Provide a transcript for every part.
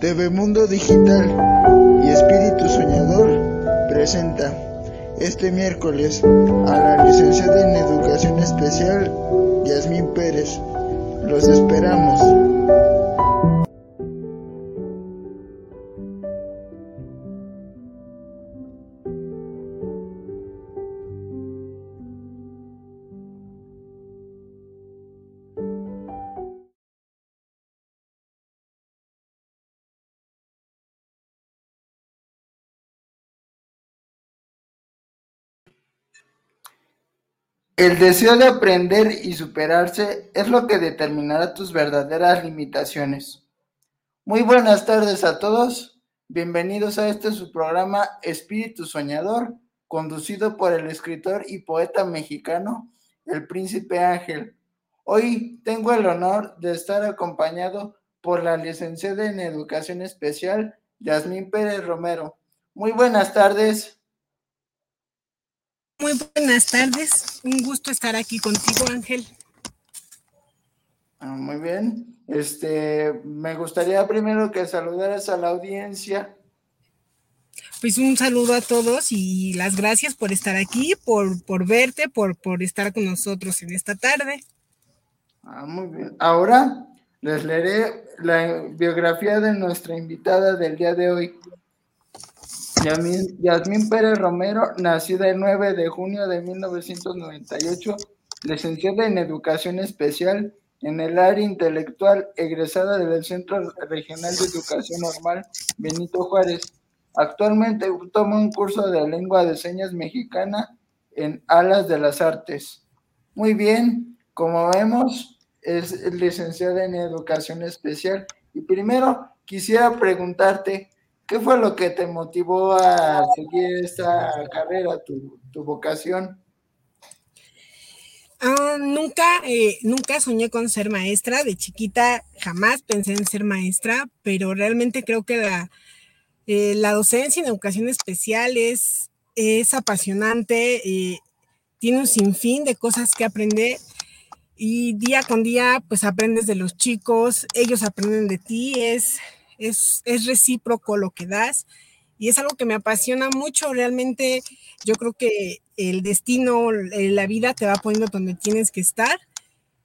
TV Mundo Digital y Espíritu Soñador presenta este miércoles a la licenciada en Educación Especial Yasmín Pérez. Los esperamos. El deseo de aprender y superarse es lo que determinará tus verdaderas limitaciones. Muy buenas tardes a todos. Bienvenidos a este su programa Espíritu Soñador, conducido por el escritor y poeta mexicano, el Príncipe Ángel. Hoy tengo el honor de estar acompañado por la licenciada en Educación Especial, Yasmín Pérez Romero. Muy buenas tardes. Muy buenas tardes, un gusto estar aquí contigo, Ángel. Ah, muy bien. Este, me gustaría primero que saludaras a la audiencia. Pues un saludo a todos y las gracias por estar aquí, por, por verte, por, por estar con nosotros en esta tarde. Ah, muy bien. Ahora les leeré la biografía de nuestra invitada del día de hoy. Yasmín Pérez Romero, nacida el 9 de junio de 1998, licenciada en Educación Especial en el área intelectual, egresada del Centro Regional de Educación Normal Benito Juárez. Actualmente toma un curso de lengua de señas mexicana en Alas de las Artes. Muy bien, como vemos, es licenciada en Educación Especial. Y primero quisiera preguntarte, ¿Qué fue lo que te motivó a seguir esta carrera, tu, vocación? Ah, nunca, eh, nunca soñé con ser maestra. De chiquita jamás pensé en ser maestra, pero realmente creo que la, eh, la docencia en educación especial es, es apasionante, eh, tiene un sinfín de cosas que aprender y día con día pues aprendes de los chicos, ellos aprenden de ti, es, es, recíproco lo que das y es algo que me apasiona mucho. Realmente yo creo que el destino, eh, la vida te va poniendo donde tienes que estar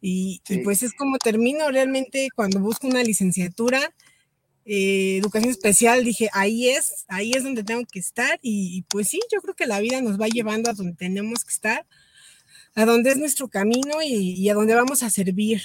y, pues es como termino realmente cuando busco una licenciatura. Eh, educación especial, dije, ahí es, ahí es donde tengo que estar y, pues sí, yo creo que la vida nos va llevando a donde tenemos que estar, a donde es nuestro camino y, a donde vamos a servir.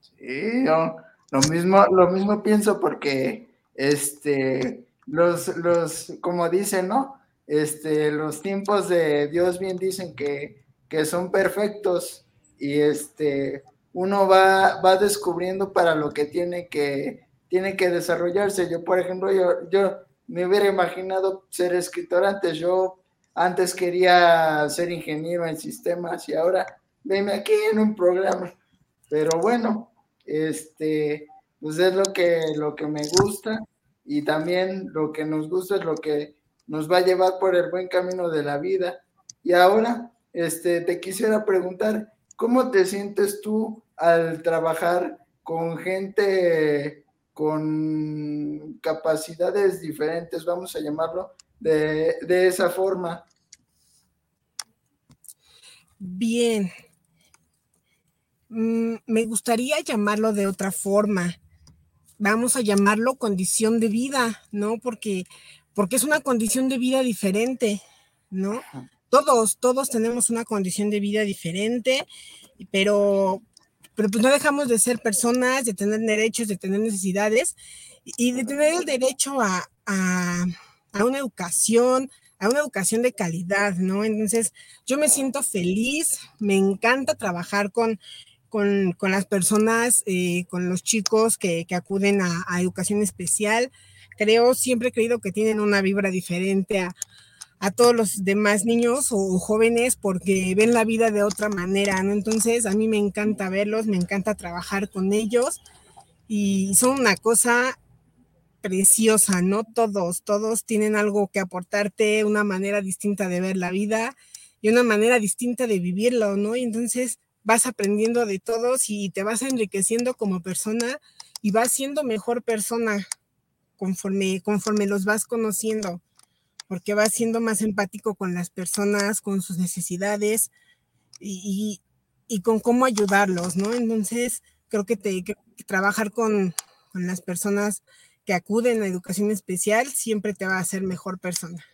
Sí, yo, lo mismo, lo mismo pienso porque este los, los, como dicen, ¿no? Este, los tiempos de Dios bien dicen que, que son perfectos y este uno va, va descubriendo para lo que tiene que tiene que desarrollarse. Yo, por ejemplo, yo, yo me hubiera imaginado ser escritor antes. Yo antes quería ser ingeniero en sistemas y ahora venme aquí en un programa. Pero bueno, este, pues es lo que, lo que me gusta y también lo que nos gusta es lo que nos va a llevar por el buen camino de la vida. Y ahora, este, te quisiera preguntar, ¿cómo te sientes tú al trabajar con gente con capacidades diferentes, vamos a llamarlo, de, de esa forma? Bien, Mm, me gustaría llamarlo de otra forma. Vamos a llamarlo condición de vida, ¿no? Porque, porque es una condición de vida diferente, ¿no? Todos, todos tenemos una condición de vida diferente, pero, pero pues no dejamos de ser personas, de tener derechos, de tener necesidades y de tener el derecho a, a, a una educación, a una educación de calidad, ¿no? Entonces, yo me siento feliz, me encanta trabajar con, con, las personas, eh, con los chicos que, acuden a, educación especial. Creo, siempre he creído que tienen una vibra diferente a, todos los demás niños o, jóvenes porque ven la vida de otra manera, ¿no? Entonces, a mí me encanta verlos, me encanta trabajar con ellos y son una cosa preciosa, ¿no? Todos, todos tienen algo que aportarte, una manera distinta de ver la vida y una manera distinta de vivirlo, ¿no? Y entonces vas aprendiendo de todos y te vas enriqueciendo como persona y vas siendo mejor persona conforme, conforme los vas conociendo, porque vas siendo más empático con las personas, con sus necesidades y, con cómo ayudarlos, ¿no? Entonces, creo que, te, trabajar con, con las personas que acuden a educación especial siempre te va a hacer mejor persona.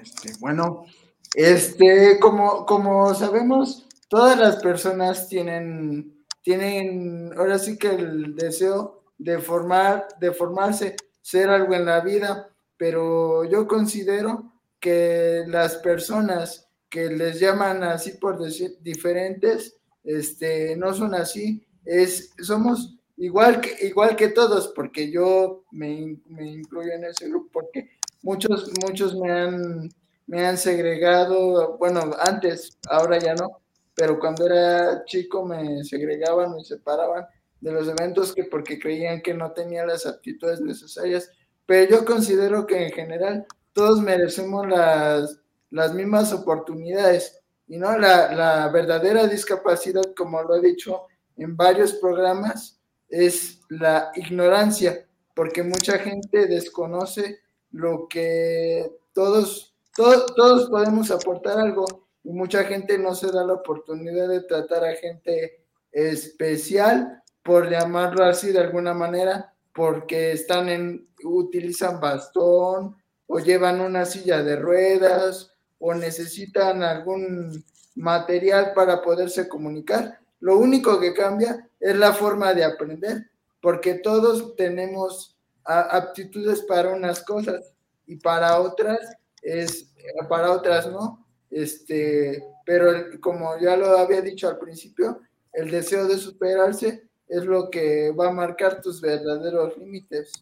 Este, bueno, este, como, como sabemos, todas las personas tienen, tienen ahora sí que el deseo de formar, de formarse, ser algo en la vida, pero yo considero que las personas que les llaman así por decir diferentes, este, no son así, es, somos igual que, igual que todos, porque yo me, me incluyo en ese grupo, porque muchos, muchos me han, me han segregado, bueno, antes, ahora ya no, pero cuando era chico me segregaban, me separaban de los eventos que porque creían que no tenía las aptitudes necesarias, pero yo considero que en general todos merecemos las, las mismas oportunidades y no la, la verdadera discapacidad, como lo he dicho en varios programas, es la ignorancia, porque mucha gente desconoce lo que todos, todos, todos podemos aportar algo y mucha gente no se da la oportunidad de tratar a gente especial, por llamarlo así de alguna manera, porque están en, utilizan bastón o llevan una silla de ruedas o necesitan algún material para poderse comunicar. Lo único que cambia es la forma de aprender, porque todos tenemos aptitudes para unas cosas y para otras es para otras no. Este, pero como ya lo había dicho al principio, el deseo de superarse es lo que va a marcar tus verdaderos límites.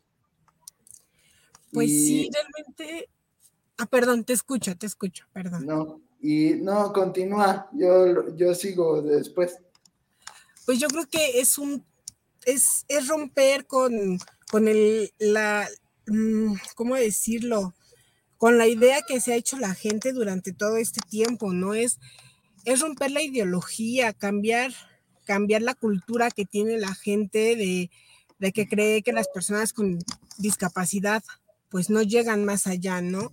Pues sí, realmente. Ah, perdón, te escucho, te escucho, perdón. No, y no, continúa, yo, yo sigo después pues yo creo que es un, es, es romper con, con el, la, mm, ¿cómo decirlo? Con la idea que se ha hecho la gente durante todo este tiempo, ¿no? Es, es romper la ideología, cambiar, cambiar la cultura que tiene la gente de, de que cree que las personas con discapacidad pues no llegan más allá, ¿no?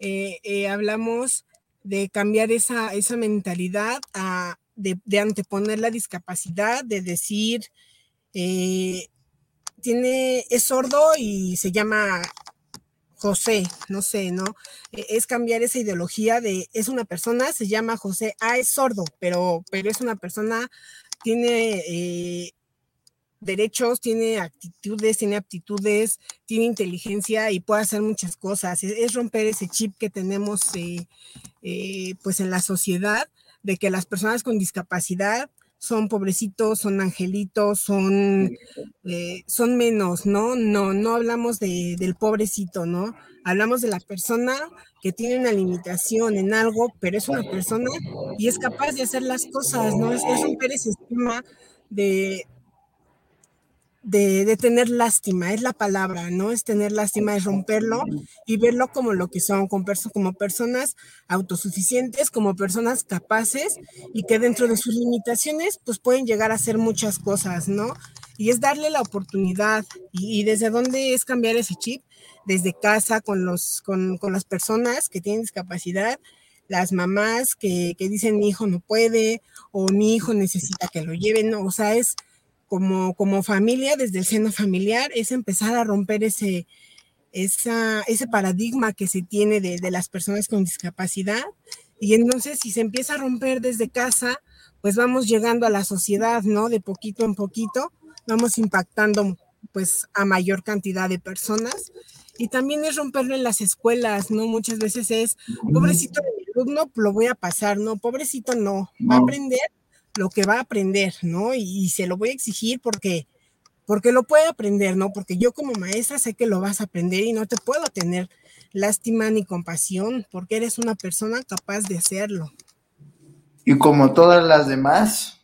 Eh, eh, hablamos de cambiar esa, esa mentalidad a, de, anteponer la discapacidad, de decir, eh, tiene, es sordo y se llama José, no sé, ¿no? E, es cambiar esa ideología de, es una persona, se llama José, ah, es sordo, pero, pero es una persona, tiene eh, derechos, tiene actitudes, tiene aptitudes, tiene inteligencia y puede hacer muchas cosas. Es, romper ese chip que tenemos eh, pues en la sociedad de que las personas con discapacidad son pobrecitos, son angelitos, son, eh, son menos, ¿no? No, no hablamos de, del pobrecito, ¿no? Hablamos de la persona que tiene una limitación en algo, pero es una persona y es capaz de hacer las cosas, ¿no? Es, es ese esquema de, de, tener lástima, es la palabra, ¿no? Es tener lástima, es romperlo y verlo como lo que son, como, como personas autosuficientes, como personas capaces y que dentro de sus limitaciones, pues pueden llegar a hacer muchas cosas, ¿no? Y es darle la oportunidad. ¿Y, desde dónde es cambiar ese chip? Desde casa, con, los, con, con las personas que tienen discapacidad, las mamás que, que dicen mi hijo no puede o mi hijo necesita que lo lleven, ¿no? O sea, es como, como familia, desde el seno familiar, es empezar a romper ese, esa, ese paradigma que se tiene de, de, las personas con discapacidad. Y entonces, si se empieza a romper desde casa, pues vamos llegando a la sociedad, ¿no? De poquito en poquito, vamos impactando pues a mayor cantidad de personas. Y también es romperlo en las escuelas, ¿no? Muchas veces es, pobrecito de alumno, lo voy a pasar, ¿no? Pobrecito no, va a aprender lo que va a aprender, ¿no? Y, se lo voy a exigir porque, porque lo puede aprender, ¿no? Porque yo como maestra sé que lo vas a aprender y no te puedo tener lástima ni compasión porque eres una persona capaz de hacerlo. Y como todas las demás.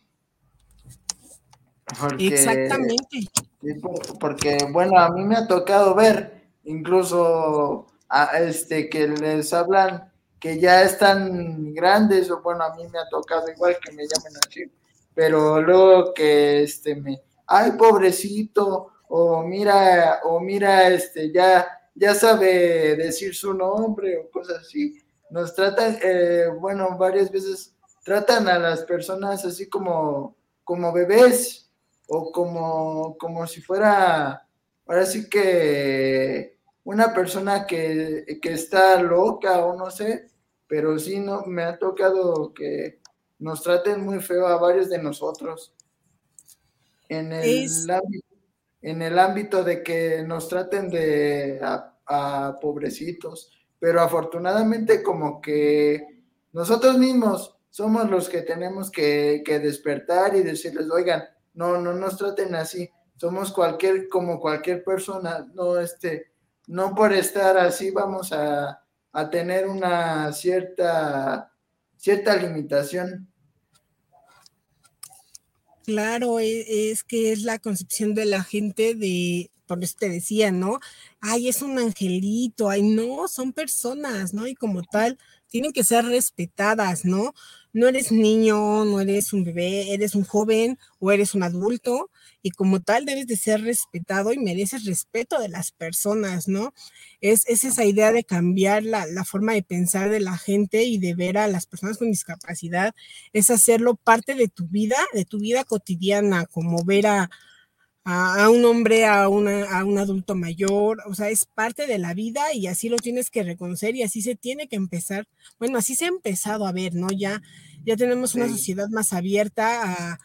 Exactamente. Porque, bueno, a mí me ha tocado ver incluso a este que les hablan que ya están grandes, o bueno, a mí me ha tocado igual que me llamen así, pero luego que este me, ay, pobrecito, o mira, o mira, este, ya, ya sabe decir su nombre, o cosas así. Nos tratan, eh, bueno, varias veces tratan a las personas así como, como bebés, o como, como si fuera, ahora sí que una persona que, que está loca o no sé, pero sí no, me ha tocado que nos traten muy feo a varios de nosotros. En el, ámbito, en el ámbito de que nos traten de a, pobrecitos, pero afortunadamente como que nosotros mismos somos los que tenemos que, que, despertar y decirles, oigan, no, no nos traten así, somos cualquier, como cualquier persona, no, este, no por estar así vamos a, a tener una cierta, cierta limitación. Claro, e, es, que es la concepción de la gente de, por eso te decía, ¿no? Ay, es un angelito, ay, no, son personas, ¿no? Y como tal, tienen que ser respetadas, ¿no? No eres niño, no eres un bebé, eres un joven o eres un adulto y como tal debes de ser respetado y mereces respeto de las personas, ¿no? Es, esa idea de cambiar la, forma de pensar de la gente y de ver a las personas con discapacidad, es hacerlo parte de tu vida, de tu vida cotidiana, como ver a, a, un hombre, a, una, a un adulto mayor, o sea, es parte de la vida y así lo tienes que reconocer y así se tiene que empezar, bueno, así se ha empezado a ver, ¿no? Ya, ya tenemos una sociedad más abierta a,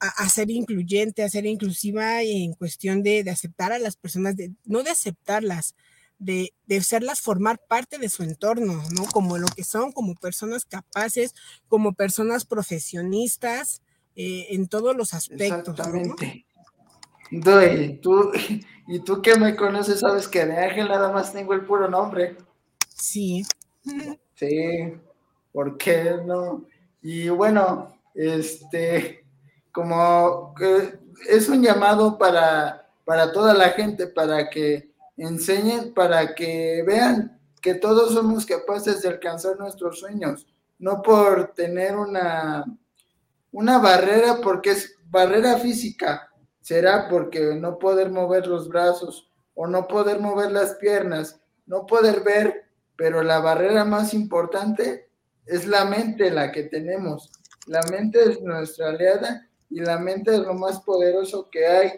a, ser incluyente, a ser inclusiva en cuestión de, aceptar a las personas, de, no de aceptarlas, de, de hacerlas formar parte de su entorno, ¿no? Como lo que son, como personas capaces, como personas profesionistas eh, en todos los aspectos. Exactamente. Y tú, y tú que me conoces, sabes que de Ángel nada más tengo el puro nombre. Sí. Sí, ¿por qué no? Y bueno, este, como que es un llamado para, para toda la gente, para que enseñen, para que vean que todos somos capaces de alcanzar nuestros sueños, no por tener una, una barrera, porque es barrera física, será porque no poder mover los brazos o no poder mover las piernas, no poder ver, pero la barrera más importante es la mente la que tenemos. La mente es nuestra aliada y la mente es lo más poderoso que hay.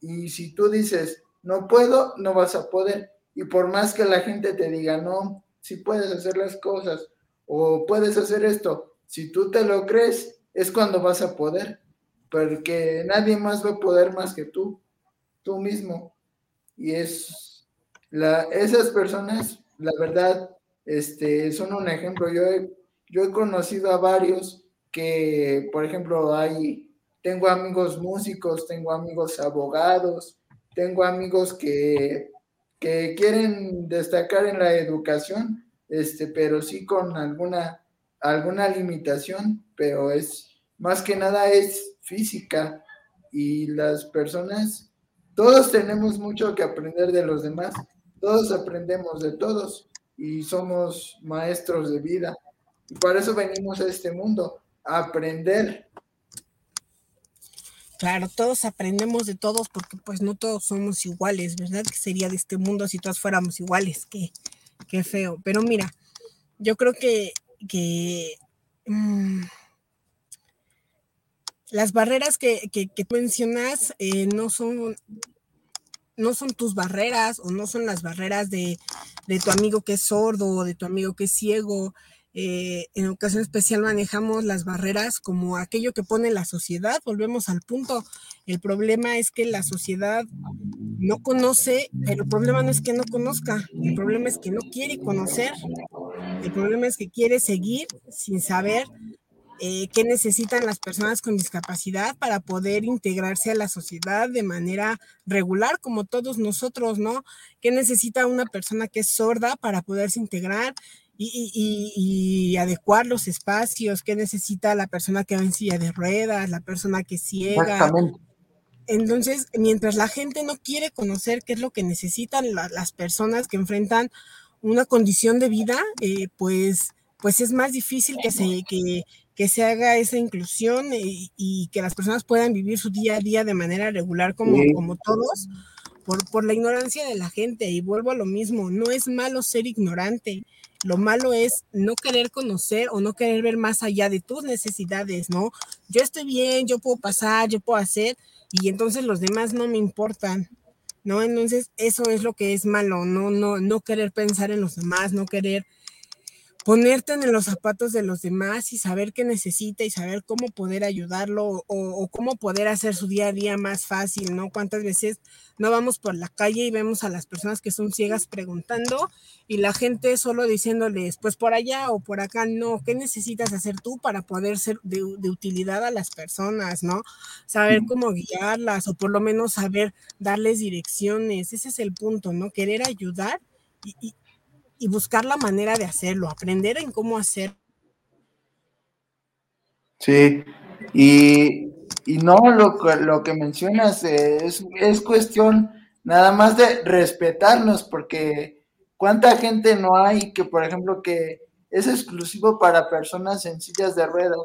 Y si tú dices, no puedo, no vas a poder. Y por más que la gente te diga, no, si puedes hacer las cosas o puedes hacer esto, si tú te lo crees, es cuando vas a poder. Porque nadie más va a poder más que tú, tú mismo. Y es la, esas personas, la verdad, este, son un ejemplo. Yo yo he conocido a varios que, por ejemplo, hay tengo amigos músicos, tengo amigos abogados, tengo amigos que, que quieren destacar en la educación, este, pero sí con alguna, alguna limitación, pero es más que nada es física y las personas, todos tenemos mucho que aprender de los demás, todos aprendemos de todos y somos maestros de vida. Y para eso venimos a este mundo, a aprender Claro, todos aprendemos de todos porque pues no todos somos iguales, ¿verdad? Que sería de este mundo si todos fuéramos iguales, qué, qué feo. Pero mira, yo creo que, que mm, las barreras que, tú mencionas eh, no son no son tus barreras o no son las barreras de, de tu amigo que es sordo o de tu amigo que es ciego, eh, en ocasión especial manejamos las barreras como aquello que pone la sociedad. Volvemos al punto. El problema es que la sociedad no conoce, pero el problema no es que no conozca, el problema es que no quiere conocer. El problema es que quiere seguir sin saber eh, qué necesitan las personas con discapacidad para poder integrarse a la sociedad de manera regular, como todos nosotros, ¿no? ¿Qué necesita una persona que es sorda para poderse integrar? y, adecuar los espacios que necesita la persona que va en silla de ruedas, la persona que ciega. Entonces, mientras la gente no quiere conocer qué es lo que necesitan las personas que enfrentan una condición de vida, eh, pues pues es más difícil que se, que, que se haga esa inclusión y, que las personas puedan vivir su día a día de manera regular como, como todos, por, por la ignorancia de la gente. Y vuelvo a lo mismo, no es malo ser ignorante, lo malo es no querer conocer o no querer ver más allá de tus necesidades, ¿no? Yo estoy bien, yo puedo pasar, yo puedo hacer, y entonces los demás no me importan, ¿no? Entonces eso es lo que es malo, no, no, no querer pensar en los demás, no querer ponerte en los zapatos de los demás y saber qué necesita y saber cómo poder ayudarlo o, cómo poder hacer su día a día más fácil, ¿no? ¿Cuántas veces no vamos por la calle y vemos a las personas que son ciegas preguntando y la gente solo diciéndoles, pues por allá o por acá, no, ¿qué necesitas hacer tú para poder ser de, utilidad a las personas, ¿no? Saber cómo guiarlas o por lo menos saber darles direcciones, ese es el punto, ¿no? Querer ayudar y, y buscar la manera de hacerlo, aprender en cómo hacer. Sí, y, no lo, lo que mencionas es, es cuestión nada más de respetarnos, porque cuánta gente no hay que, por ejemplo, que es exclusivo para personas en sillas de ruedas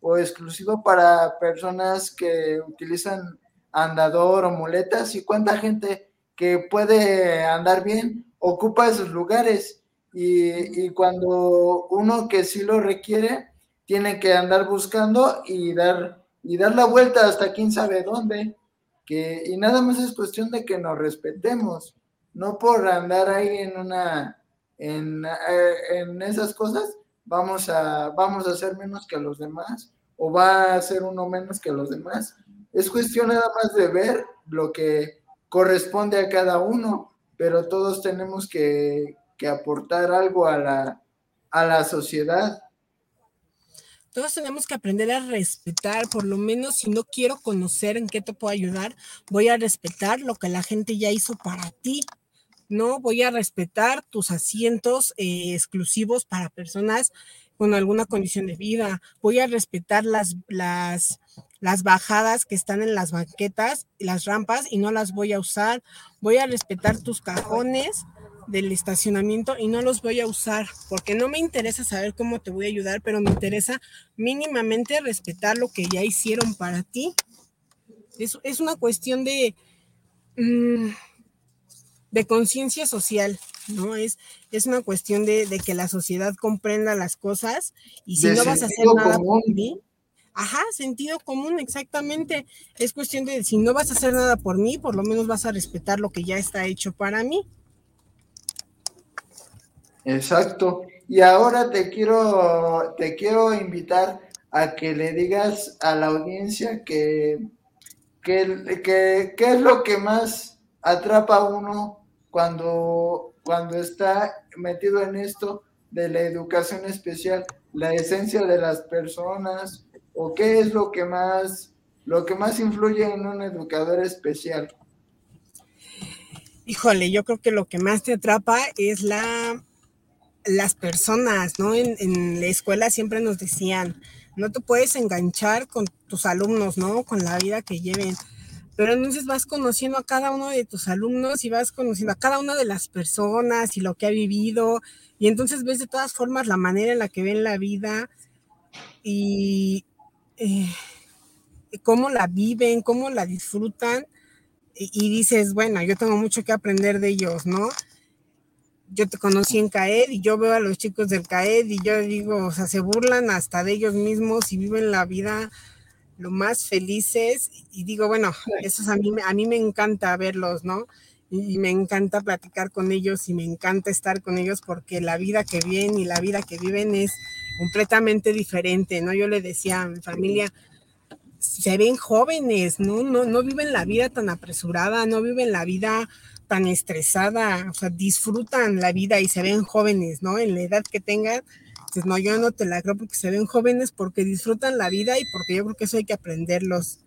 o exclusivo para personas que utilizan andador o muletas y cuánta gente que puede andar bien ocupa esos lugares y, cuando uno que sí lo requiere, tiene que andar buscando y dar, y dar la vuelta hasta quién sabe dónde. Que, y nada más es cuestión de que nos respetemos, no por andar ahí en una, en, eh, en esas cosas, vamos a, vamos a ser menos que los demás, o va a ser uno menos que los demás. Es cuestión nada más de ver lo que corresponde a cada uno, pero todos tenemos que, que aportar algo a la, a la sociedad. Todos tenemos que aprender a respetar, por lo menos si no quiero conocer en qué te puedo ayudar, voy a respetar lo que la gente ya hizo para ti. No voy a respetar tus asientos eh, exclusivos para personas con alguna condición de vida. Voy a respetar las, las, las bajadas que están en las banquetas, las rampas y no las voy a usar. Voy a respetar tus cajones del estacionamiento y no los voy a usar porque no me interesa saber cómo te voy a ayudar, pero me interesa mínimamente respetar lo que ya hicieron para ti. Es, es una cuestión de, mm, de conciencia social, ¿no? Es, es una cuestión de, que la sociedad comprenda las cosas y si no vas a hacer nada por mí, Ajá, sentido común, exactamente. Es cuestión de si no vas a hacer nada por mí, por lo menos vas a respetar lo que ya está hecho para mí. Exacto. Y ahora te quiero, te quiero invitar a que le digas a la audiencia que, que, es lo que más atrapa a uno cuando, cuando está metido en esto de la educación especial, la esencia de las personas, o qué es lo que más, lo que más influye en un educador especial. Híjole, yo creo que lo que más te atrapa es la las personas, ¿no? En, la escuela siempre nos decían, no te puedes enganchar con tus alumnos, ¿no? Con la vida que lleven. Pero entonces vas conociendo a cada uno de tus alumnos y vas conociendo a cada una de las personas y lo que ha vivido. Y entonces ves de todas formas la manera en la que ven la vida y eh, cómo la viven, cómo la disfrutan. y dices, bueno, yo tengo mucho que aprender de ellos, ¿no? yo te conocí en CAED y yo veo a los chicos del CAED y yo digo, o sea, se burlan hasta de ellos mismos y viven la vida lo más felices y digo, bueno, eso a mí, a mí me encanta verlos, ¿no? Y, me encanta platicar con ellos y me encanta estar con ellos porque la vida que viven y la vida que viven es completamente diferente, ¿no? Yo le decía a mi familia, se ven jóvenes, ¿no? No, no viven la vida tan apresurada, no viven la vida tan estresada, o sea, disfrutan la vida y se ven jóvenes, ¿no? En la edad que tengan, pues no, yo no te la creo porque se ven jóvenes porque disfrutan la vida y porque yo creo que eso hay que aprenderlos.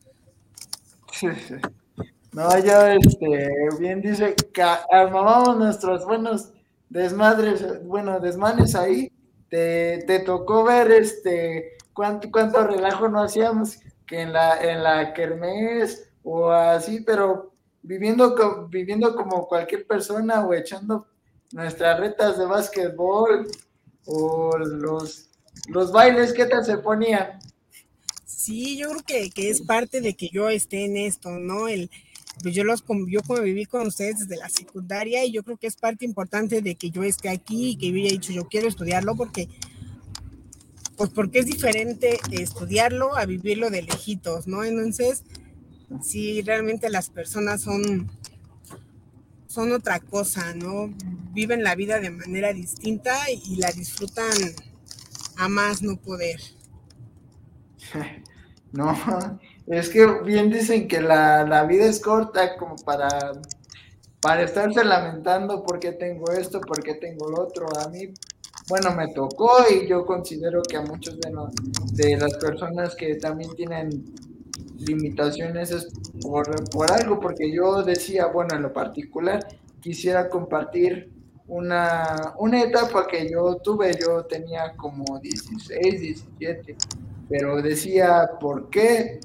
No, yo, este, bien dice que armábamos nuestros buenos desmadres, bueno, desmanes ahí. Te, te tocó ver, este, cuánto, cuánto relajo no hacíamos que en la, en la kermés o así, pero viviendo, viviendo como cualquier persona o echando nuestras retas de básquetbol o los, los bailes, ¿qué tal se ponían? Sí, yo creo que, que, es parte de que yo esté en esto, ¿no? El, pues yo los yo conviví con ustedes desde la secundaria y yo creo que es parte importante de que yo esté aquí y que yo haya dicho yo quiero estudiarlo porque pues porque es diferente estudiarlo a vivirlo de lejitos, ¿no? Entonces, si realmente las personas son son otra cosa, ¿no? Viven la vida de manera distinta y la disfrutan a más no poder. No, es que bien dicen que la, vida es corta como para, para estarse lamentando por qué tengo esto, por qué tengo lo otro. A mí, bueno, me tocó y yo considero que a muchos de, de las personas que también tienen limitaciones es por, por algo, porque yo decía, bueno, en lo particular, quisiera compartir una, una etapa que yo tuve, yo tenía como 16, 17 pero decía, ¿por qué?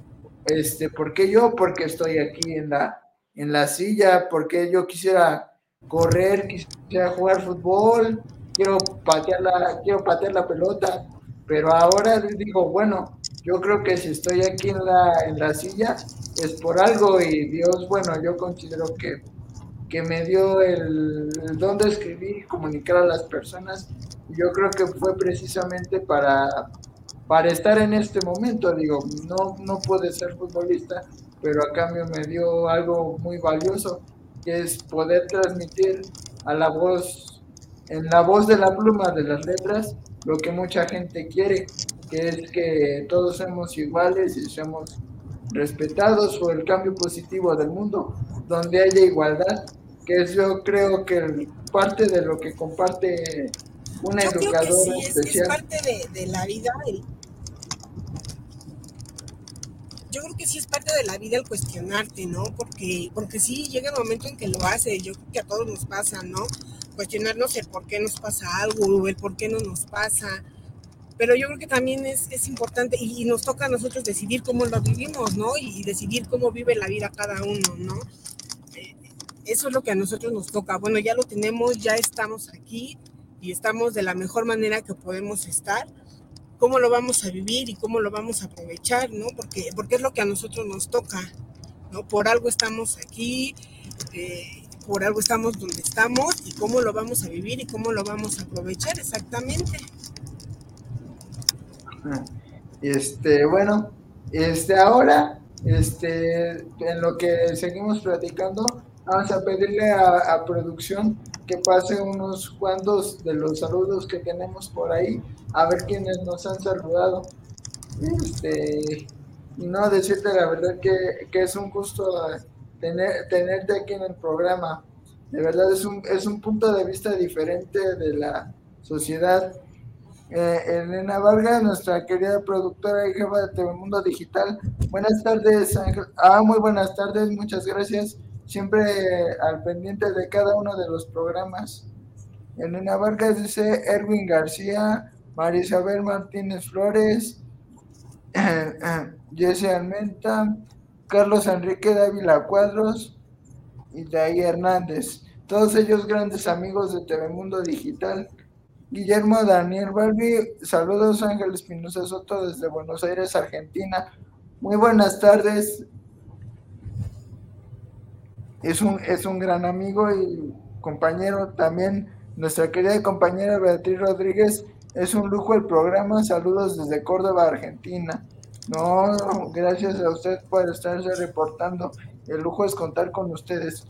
Este, ¿por qué yo? Porque estoy aquí en la, en la silla, porque yo quisiera correr, quisiera jugar fútbol, quiero patear la, quiero patear la pelota, pero ahora digo, bueno, yo creo que si estoy aquí en la, en la silla es por algo y Dios, bueno, yo considero que, que me dio el, el don de escribir y comunicar a las personas. Yo creo que fue precisamente para, para estar en este momento. Digo, no, no puede ser futbolista, pero a cambio me dio algo muy valioso, que es poder transmitir a la voz, en la voz de la pluma de las letras, lo que mucha gente quiere, que es que todos somos iguales y seamos respetados o el cambio positivo del mundo, donde haya igualdad, que es yo creo que parte de lo que comparte una educadora especial. Es, parte de, de la vida, el, yo creo que sí es parte de la vida el cuestionarte, ¿no? Porque, porque sí llega el momento en que lo hace, yo creo que a todos nos pasa, ¿no? Cuestionarnos el por qué nos pasa algo, el por qué no nos pasa. Pero yo creo que también es, es importante y, nos toca a nosotros decidir cómo lo vivimos, ¿no? Y, decidir cómo vive la vida cada uno, ¿no? Eh, eso es lo que a nosotros nos toca. Bueno, ya lo tenemos, ya estamos aquí y estamos de la mejor manera que podemos estar cómo lo vamos a vivir y cómo lo vamos a aprovechar, ¿no? Porque, porque es lo que a nosotros nos toca, ¿no? Por algo estamos aquí, eh, por algo estamos donde estamos y cómo lo vamos a vivir y cómo lo vamos a aprovechar exactamente. Este, bueno, este, ahora, este, en lo que seguimos platicando, vamos a pedirle a, a producción que pase unos cuantos de los saludos que tenemos por ahí a ver quiénes nos han saludado. Este, y no decirte la verdad que, es un gusto tener, tenerte aquí en el programa. De verdad es un, es un punto de vista diferente de la sociedad. Eh, Elena Vargas, nuestra querida productora y jefa de Telemundo Digital. Buenas tardes, Ángel. Ah, muy buenas tardes, muchas gracias. Siempre al pendiente de cada uno de los programas. Elena Vargas dice Erwin García, María Isabel Martínez Flores, Jesse Almenta, Carlos Enrique Dávila Cuadros y Daí Hernández. Todos ellos grandes amigos de Telemundo Digital. Guillermo Daniel Balbi, saludos Ángel Espinosa Soto desde Buenos Aires, Argentina. Muy buenas tardes. Es un, es un gran amigo y compañero también. Nuestra querida compañera Beatriz Rodríguez es un lujo el programa. Saludos desde Córdoba, Argentina. No, gracias a usted por estarse reportando. El lujo es contar con ustedes.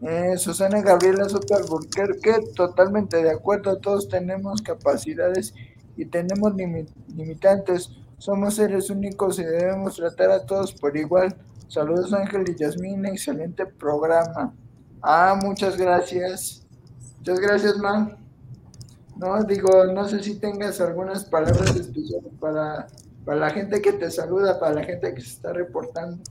Eh, Susana Gabriela Soto Alburquerque, totalmente de acuerdo. Todos tenemos capacidades y tenemos limitantes. Somos seres únicos y debemos tratar a todos por igual. Saludos Ángel y Yasmina, excelente programa. Ah, muchas gracias. Muchas gracias, man. No, digo, no sé si tengas algunas palabras especiales para, para la gente que te saluda, para la gente que se está reportando.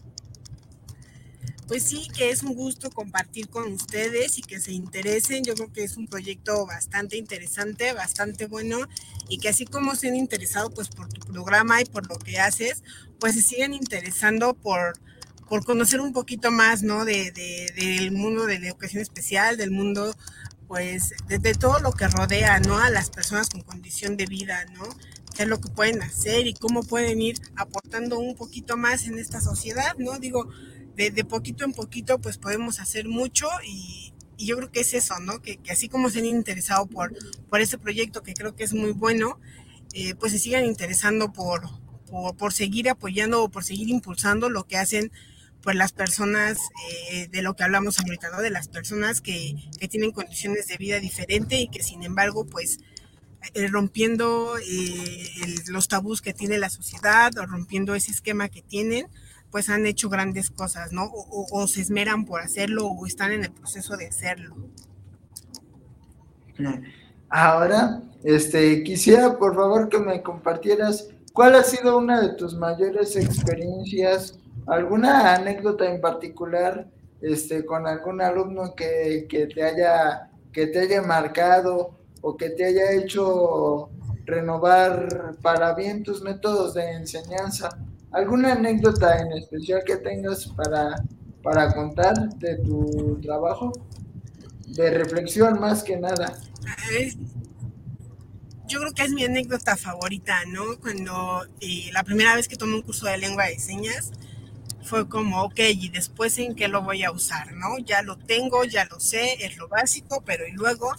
Pues sí, que es un gusto compartir con ustedes y que se interesen. Yo creo que es un proyecto bastante interesante, bastante bueno y que así como se han interesado pues por tu programa y por lo que haces, pues se siguen interesando por, por conocer un poquito más, ¿no? De, de, del mundo de la educación especial, del mundo pues de, todo lo que rodea, ¿no? A las personas con condición de vida, ¿no? qué es lo que pueden hacer y cómo pueden ir aportando un poquito más en esta sociedad, ¿no? Digo, de, de poquito en poquito pues podemos hacer mucho y, yo creo que es eso, ¿no? Que, así como se han interesado por, por este proyecto que creo que es muy bueno, eh, pues se sigan interesando por, por, seguir apoyando o por seguir impulsando lo que hacen pues las personas eh, de lo que hablamos ahorita, ¿no? De las personas que, que tienen condiciones de vida diferentes y que sin embargo pues eh, rompiendo eh, los tabús que tiene la sociedad o rompiendo ese esquema que tienen, pues han hecho grandes cosas, ¿no? O, se esmeran por hacerlo o están en el proceso de hacerlo. Ahora, este, quisiera por favor que me compartieras cuál ha sido una de tus mayores experiencias, alguna anécdota en particular, este, con algún alumno que, que te haya, que te haya marcado o que te haya hecho renovar para bien tus métodos de enseñanza. ¿Alguna anécdota en especial que tengas para, para contar de tu trabajo? De reflexión más que nada. Yo creo que es mi anécdota favorita, ¿no? Cuando eh, la primera vez que tomé un curso de lengua de señas, fue como, ok, y después en qué lo voy a usar, ¿no? Ya lo tengo, ya lo sé, es lo básico, pero y luego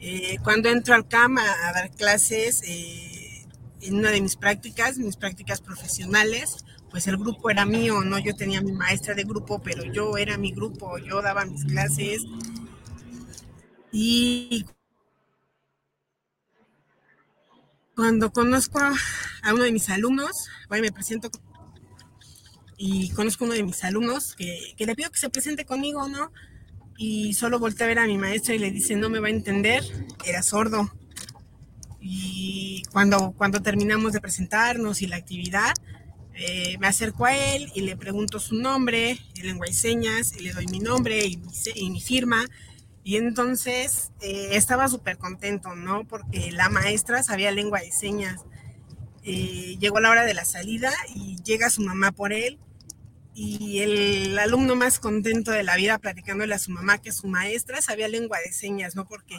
eh, cuando entro al CAM a, dar clases, eh, en una de mis prácticas, mis prácticas profesionales, pues el grupo era mío, ¿no? Yo tenía mi maestra de grupo, pero yo era mi grupo, yo daba mis clases. Y cuando conozco a uno de mis alumnos, bueno, me presento y conozco uno de mis alumnos que, que le pido que se presente conmigo, ¿no? y solo volteé a ver a mi maestra y le dice, no me va a entender, era sordo. Y cuando, cuando terminamos de presentarnos y la actividad, eh, me acerco a él y le pregunto su nombre, en lengua y señas, y le doy mi nombre y mi, firma. Y entonces eh, estaba súper contento, ¿no? Porque la maestra sabía lengua y señas. Eh, llegó la hora de la salida y llega su mamá por él y el alumno más contento de la vida platicándole a su mamá que su maestra sabía lengua de señas, ¿no? Porque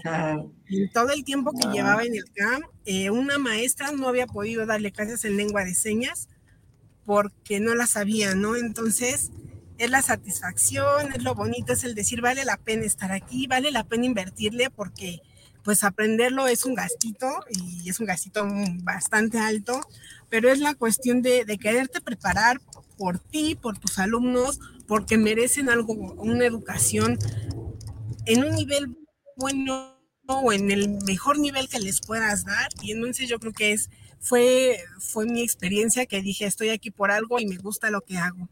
en todo el tiempo que llevaba en el CAM, eh, una maestra no había podido darle clases en lengua de señas porque no la sabía, ¿no? Entonces, es la satisfacción, es lo bonito, es el decir, vale la pena estar aquí, vale la pena invertirle porque pues aprenderlo es un gastito y es un gastito bastante alto, pero es la cuestión de, de quererte preparar por ti, por tus alumnos, porque merecen algo, una educación en un nivel bueno o en el mejor nivel que les puedas dar. Y entonces yo creo que es, fue, fue mi experiencia que dije, estoy aquí por algo y me gusta lo que hago.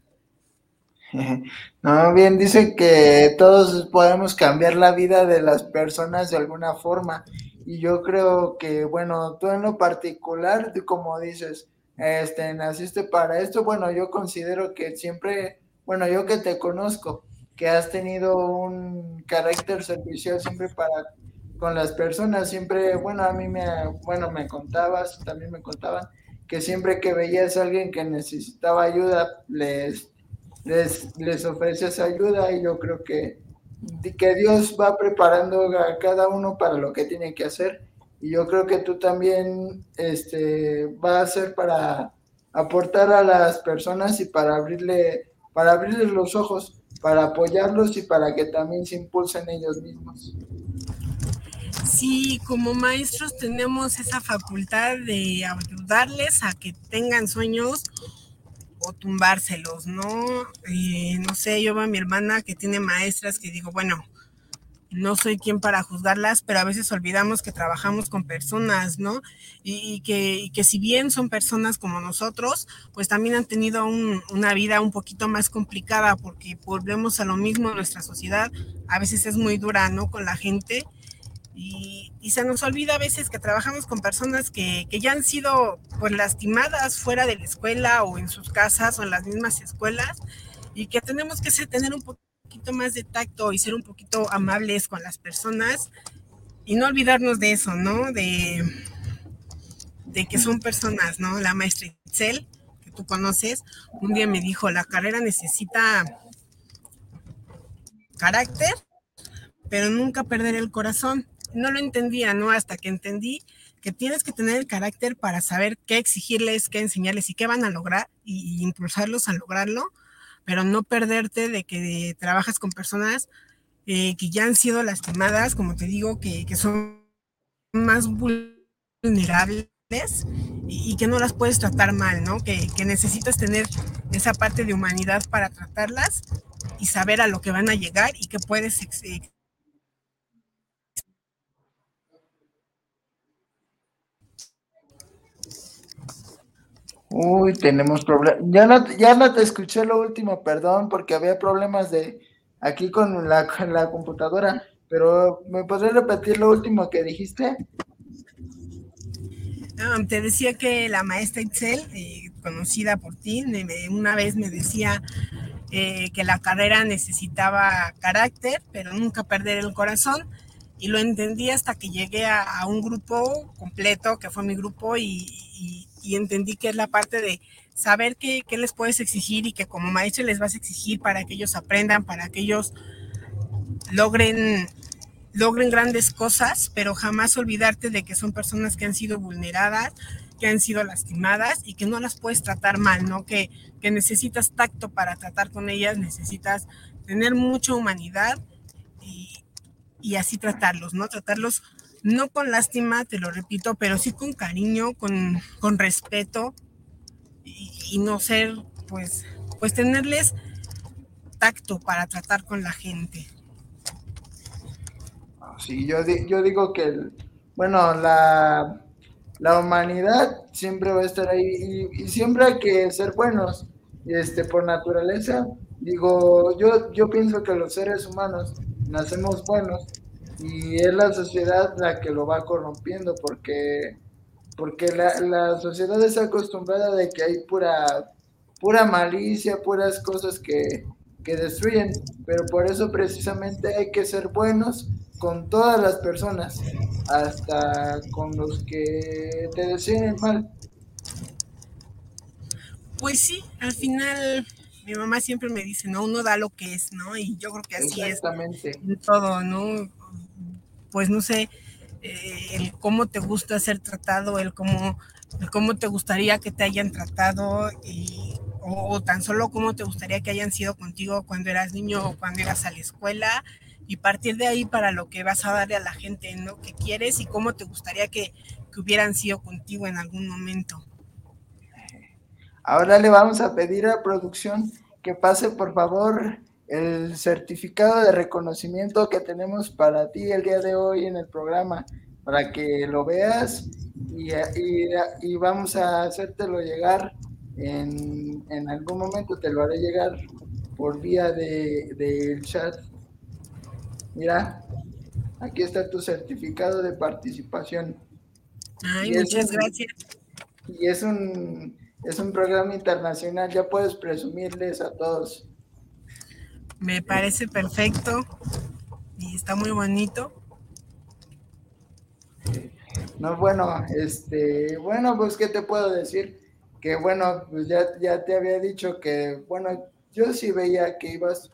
No, bien, dice que todos podemos cambiar la vida de las personas de alguna forma. Y yo creo que, bueno, tú en lo particular, como dices, este, naciste para esto. Bueno, yo considero que siempre, bueno, yo que te conozco, que has tenido un carácter servicial siempre para con las personas, siempre, bueno, a mí me, bueno, me contabas, también me contaban que siempre que veías a alguien que necesitaba ayuda, les, les, les ofreces ayuda y yo creo que, que Dios va preparando a cada uno para lo que tiene que hacer y yo creo que tú también este, vas a ser para aportar a las personas y para abrirle, para abrirles los ojos, para apoyarlos y para que también se impulsen ellos mismos. Sí, como maestros tenemos esa facultad de ayudarles a que tengan sueños o tumbárselos, ¿no? Eh, no sé, yo veo a mi hermana que tiene maestras que digo, bueno, no soy quien para juzgarlas, pero a veces olvidamos que trabajamos con personas, ¿no? Y, que, que, si bien son personas como nosotros, pues también han tenido una vida un poquito más complicada porque volvemos a lo mismo, nuestra sociedad a veces es muy dura, ¿no? Con la gente. Y, se nos olvida a veces que trabajamos con personas que, que ya han sido pues lastimadas fuera de la escuela o en sus casas o en las mismas escuelas y que tenemos que tener un poco más de tacto y ser un poquito amables con las personas y no olvidarnos de eso, ¿no? De, de que son personas, ¿no? La maestra Itzel, que tú conoces, un día me dijo, la carrera necesita carácter, pero nunca perder el corazón. No lo entendía, ¿no? Hasta que entendí que tienes que tener el carácter para saber qué exigirles, qué enseñarles y qué van a lograr y, impulsarlos a lograrlo, pero no perderte de que trabajas con personas eh, que ya han sido lastimadas, como te digo, que, que son más vulnerables y, que no las puedes tratar mal, ¿no? Que, que, necesitas tener esa parte de humanidad para tratarlas y saber a lo que van a llegar y que puedes Uy, tenemos problemas. Ya no, ya no te escuché lo último, perdón, porque había problemas de aquí con la, la computadora. Pero, ¿me podrías repetir lo último que dijiste? te decía que la maestra Excel, eh, conocida por ti, una vez me decía eh, que la carrera necesitaba carácter, pero nunca perder el corazón. Y lo entendí hasta que llegué a, un grupo completo, que fue mi grupo, y, y entendí que es la parte de saber qué, qué, les puedes exigir y que como maestro les vas a exigir para que ellos aprendan, para que ellos logren, logren grandes cosas, pero jamás olvidarte de que son personas que han sido vulneradas, que han sido lastimadas y que no las puedes tratar mal, ¿no? Que, que necesitas tacto para tratar con ellas, necesitas tener mucha humanidad y, y así tratarlos, ¿no? Tratarlos no con lástima, te lo repito, pero sí con cariño, con, con respeto y, no ser, pues, pues tenerles tacto para tratar con la gente. Sí, yo, yo digo que, bueno, la, la, humanidad siempre va a estar ahí y, siempre hay que ser buenos, este, por naturaleza. Digo, yo, yo pienso que los seres humanos nacemos buenos y es la sociedad la que lo va corrompiendo porque porque la, la sociedad está acostumbrada de que hay pura pura malicia, puras cosas que, que destruyen, pero por eso precisamente hay que ser buenos con todas las personas, hasta con los que te deciden mal. Pues sí, al final mi mamá siempre me dice, no, uno da lo que es, ¿no? Y yo creo que así es en todo, ¿no? pues no sé, eh, el cómo te gusta ser tratado, el cómo, cómo te gustaría que te hayan tratado o, tan solo cómo te gustaría que hayan sido contigo cuando eras niño o cuando ibas a la escuela y partir de ahí para lo que vas a darle a la gente, ¿no? Que quieres y cómo te gustaría que, que hubieran sido contigo en algún momento. Ahora le vamos a pedir a producción que pase por favor el certificado de reconocimiento que tenemos para ti el día de hoy en el programa, para que lo veas y, y, vamos a hacértelo llegar en, en, algún momento, te lo haré llegar por vía del de, chat. Mira, aquí está tu certificado de participación. Ay, muchas gracias. Y es un, es un programa internacional, ya puedes presumirles a todos. Me parece perfecto y está muy bonito. No, bueno, este, bueno, pues, ¿qué te puedo decir? Que bueno, pues ya, ya te había dicho que, bueno, yo sí veía que ibas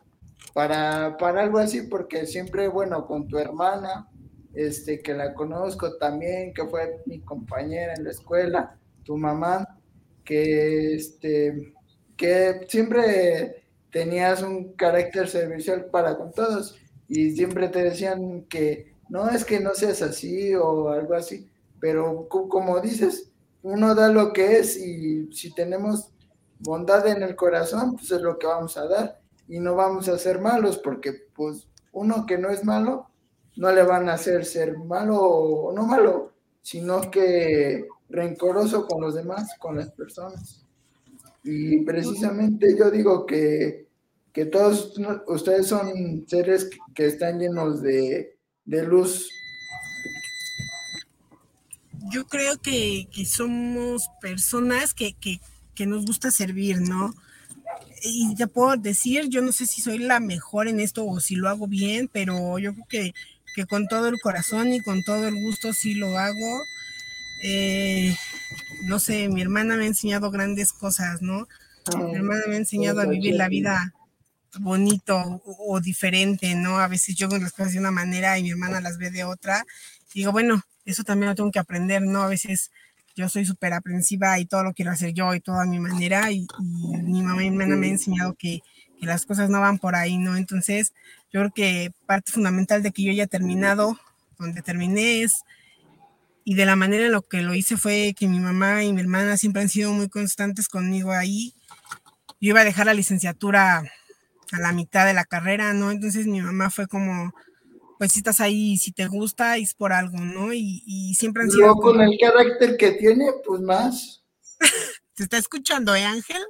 para, para algo así, porque siempre, bueno, con tu hermana, este, que la conozco también, que fue mi compañera en la escuela, tu mamá, que, este, que siempre tenías un carácter servicial para con todos. Y siempre te decían que no es que no seas así o algo así, pero como dices, uno da lo que es y si tenemos bondad en el corazón, pues es lo que vamos a dar. Y no vamos a ser malos porque pues uno que no es malo, no le van a hacer ser malo o no malo, sino que rencoroso con los demás, con las personas. Y precisamente yo digo que, que todos ustedes son seres que están llenos de, luz. Yo creo que, somos personas que, nos gusta servir, ¿no? Y ya puedo decir, yo no sé si soy la mejor en esto o si lo hago bien, pero yo creo que, que con todo el corazón y con todo el gusto sí lo hago. Eh, no sé, mi hermana me ha enseñado grandes cosas, ¿no? Mi hermana me ha enseñado a vivir la vida bonito o, diferente, ¿no? A veces yo veo las cosas de una manera y mi hermana las ve de otra. digo, bueno, eso también lo tengo que aprender, ¿no? A veces yo soy súper aprensiva y todo lo quiero hacer yo y todo a mi manera y, mi mamá y mi hermana me han enseñado que, que, las cosas no van por ahí, ¿no? Entonces, yo creo que parte fundamental de que yo haya terminado donde terminé es y de la manera en lo que lo hice fue que mi mamá y mi hermana siempre han sido muy constantes conmigo ahí. Yo iba a dejar la licenciatura a la mitad de la carrera, ¿no? Entonces mi mamá fue como, pues si estás ahí, si te gusta, es por algo, ¿no? Y, siempre han sido... con el carácter que tiene, pues más. ¿Te está escuchando, eh, Ángel?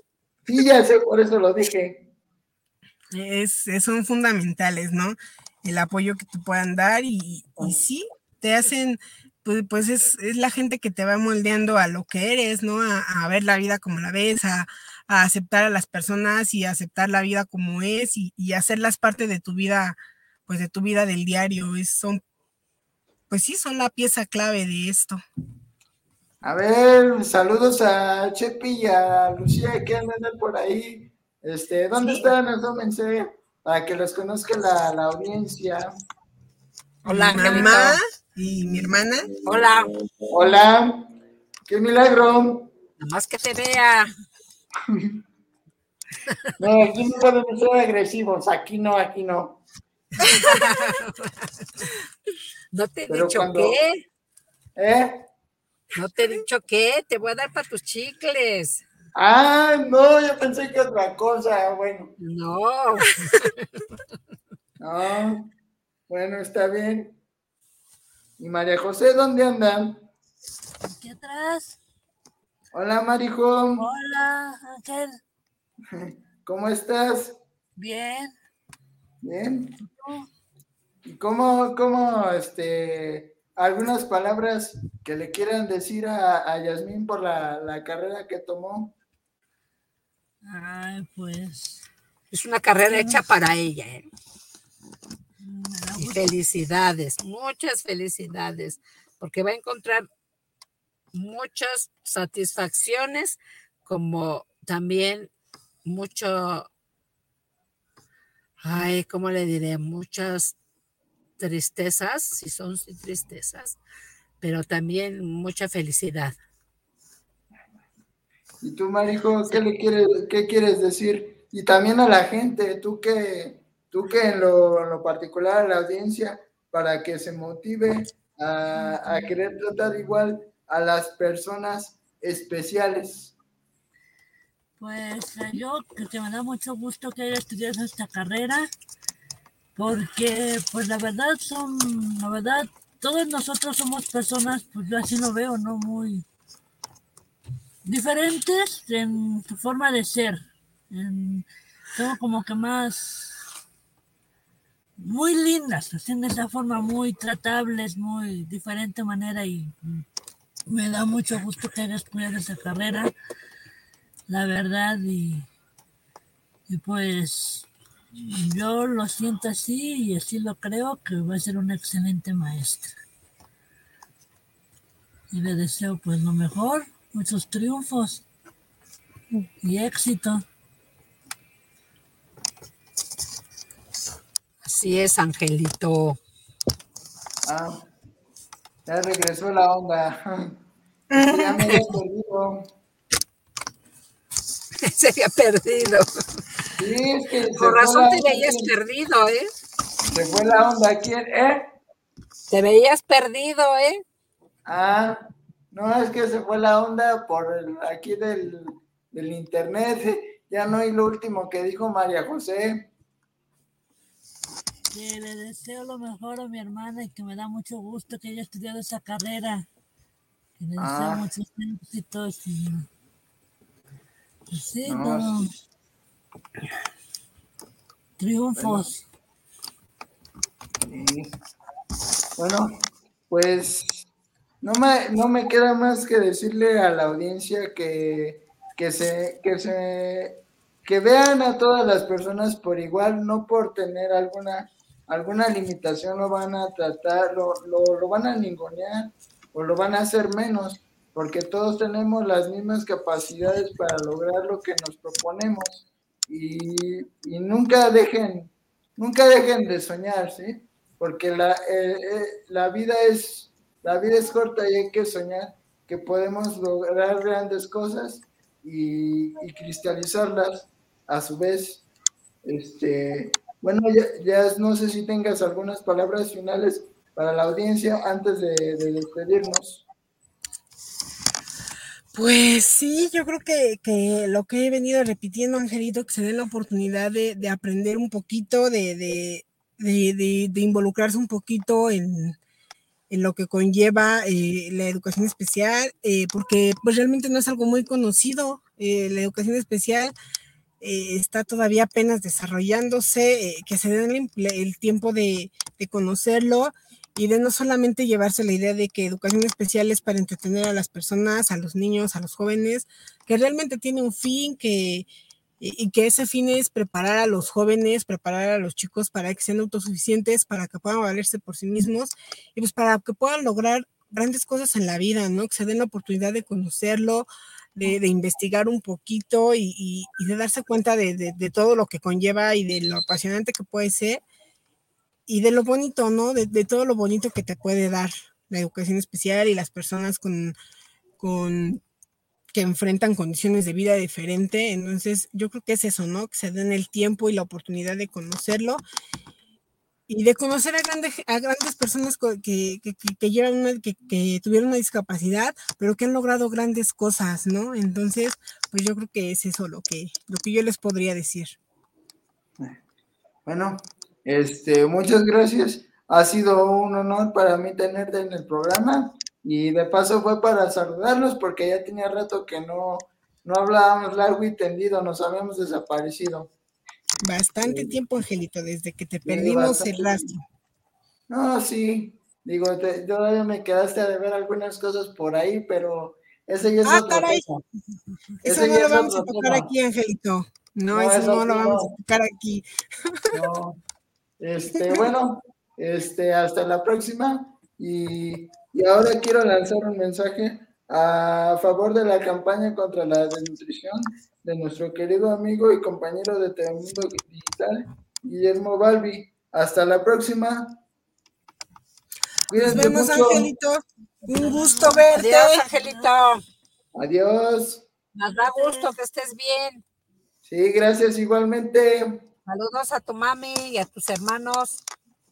Sí, ya sé, por eso lo dije. Es, son fundamentales, ¿no? El apoyo que te puedan dar y, y sí, te hacen pues, pues es, la gente que te va moldeando a lo que eres, ¿no? A, ver la vida como la ves, a, aceptar a las personas y aceptar la vida como es y, hacerlas parte de tu vida, pues de tu vida del diario. Es, son, pues sí, son la pieza clave de esto. A ver, saludos a Chepi y a Lucía que andan por ahí. Este, ¿dónde están? Asómense para que los conozca la, la audiencia. Hola, mamá y mi hermana. Hola. Hola. Qué milagro. Nada más que te vea. No, aquí no podemos ser agresivos. Aquí no, aquí no. No te he dicho qué. ¿Eh? No te he dicho qué. Te voy a dar para tus chicles. Ah, no, yo pensé que otra cosa. Bueno. No. No. Bueno, está bien. ¿Y María José dónde andan? Aquí atrás. Hola, Marijo. Hola, Ángel. ¿Cómo estás? Bien. Bien. ¿Y cómo, cómo, este, algunas palabras que le quieran decir a, a Yasmín por la, la carrera que tomó? Ay, pues. Es una carrera hecha para ella, ¿eh? Felicidades, muchas felicidades, porque va a encontrar muchas satisfacciones como también mucho, ay, ¿cómo le diré? Muchas tristezas, si son tristezas, pero también mucha felicidad. ¿Y tú, Marijo, qué le quieres, qué quieres decir? Y también a la gente, tú que tú que en lo, particular a la audiencia, para que se motive a, querer tratar igual a las personas especiales. Pues yo que me da mucho gusto que haya estudiado esta carrera, porque pues la verdad son, la verdad, todos nosotros somos personas, pues yo así lo veo, ¿no? Muy diferentes en su forma de ser. En, como que más muy lindas, hacen de esa forma muy tratables, muy diferente manera y me da mucho gusto que hayas estudiado esa carrera, la verdad, y, y pues yo lo siento así y así lo creo que va a ser una excelente maestra. Y le deseo pues lo mejor, muchos triunfos y éxito. Así es, Angelito. Ah, ya regresó la onda. ya me había perdido. Se había perdido. Sí, es que. Por razón te veías perdido, ¿eh? Se fue la onda. ¿Quién? ¿Eh? Te veías perdido, ¿eh? Ah, no, es que se fue la onda por el, aquí del, del internet. Ya no hay lo último que dijo María José que le deseo lo mejor a mi hermana y que me da mucho gusto que haya estudiado esa carrera. Que le deseo ah. muchos éxitos y. Pues sí, no. Triunfos. Bueno, pues no me, no me queda más que decirle a la audiencia que, que se, que se que vean a todas las personas por igual, no por tener alguna alguna limitación lo van a tratar, lo, lo, van a ningunear o lo van a hacer menos, porque todos tenemos las mismas capacidades para lograr lo que nos proponemos y, nunca dejen, nunca dejen de soñar, ¿sí? Porque la, eh, eh, la, vida es, la vida es corta y hay que soñar que podemos lograr grandes cosas y, cristalizarlas a su vez. Este, bueno, ya, no sé si tengas algunas palabras finales para la audiencia antes de despedirnos. Pues sí, yo creo que, lo que he venido repitiendo, Angelito, que se den la oportunidad de, aprender un poquito, de, involucrarse un poquito en, lo que conlleva eh, la educación especial, eh, porque pues realmente no es algo muy conocido. Eh, la educación especial está todavía apenas desarrollándose, que se den el, tiempo de, de conocerlo y de no solamente llevarse la idea de que educación especial es para entretener a las personas, a los niños, a los jóvenes, que realmente tiene un fin, que, y, que ese fin es preparar a los jóvenes, preparar a los chicos para que sean autosuficientes, para que puedan valerse por sí mismos y pues para que puedan lograr grandes cosas en la vida, ¿no? Que se den la oportunidad de conocerlo, de, investigar un poquito y, de darse cuenta de, de, todo lo que conlleva y de lo apasionante que puede ser y de lo bonito, ¿no? De, todo lo bonito que te puede dar la educación especial y las personas con, con que enfrentan condiciones de vida diferente. Entonces, yo creo que es eso, ¿no? Que se den el tiempo y la oportunidad de conocerlo y de conocer a grandes, a grandes personas que, que, que, tuvieron una discapacidad, pero que han logrado grandes cosas, ¿no? Entonces, pues yo creo que es eso lo que, lo que yo les podría decir. Bueno, este, muchas gracias. Ha sido un honor para mí tenerte en el programa y de paso fue para saludarlos porque ya tenía rato que no, no hablábamos largo y tendido, nos habíamos desaparecido. Bastante tiempo, Angelito, desde que te perdimos el rastro. No, sí, digo, todavía me quedaste a ver algunas cosas por ahí, pero ese ya es ah, cosa. Eso no lo vamos a tocar aquí, Angelito. No, eso, no lo vamos a tocar aquí. No. Este, bueno, este, hasta la próxima. Y, ahora quiero lanzar un mensaje a favor de la campaña contra la desnutrición de nuestro querido amigo y compañero de Telemundo Digital, Guillermo Balbi. Hasta la próxima. Nos vemos, Angelito. Un gusto verte. Adiós, Angelito. Adiós. Nos da gusto que estés bien. Sí, gracias igualmente. Saludos a tu mami y a tus hermanos.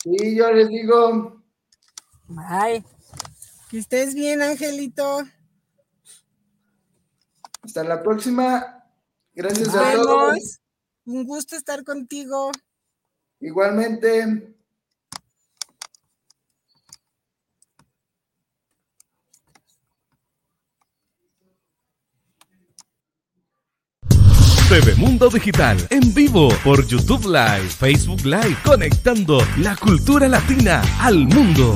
Sí, yo les digo. Bye. Que estés bien, Angelito. Hasta la próxima. Gracias a todos. Un gusto estar contigo. Igualmente. TV Mundo Digital en vivo por YouTube Live, Facebook Live, conectando la cultura latina al mundo.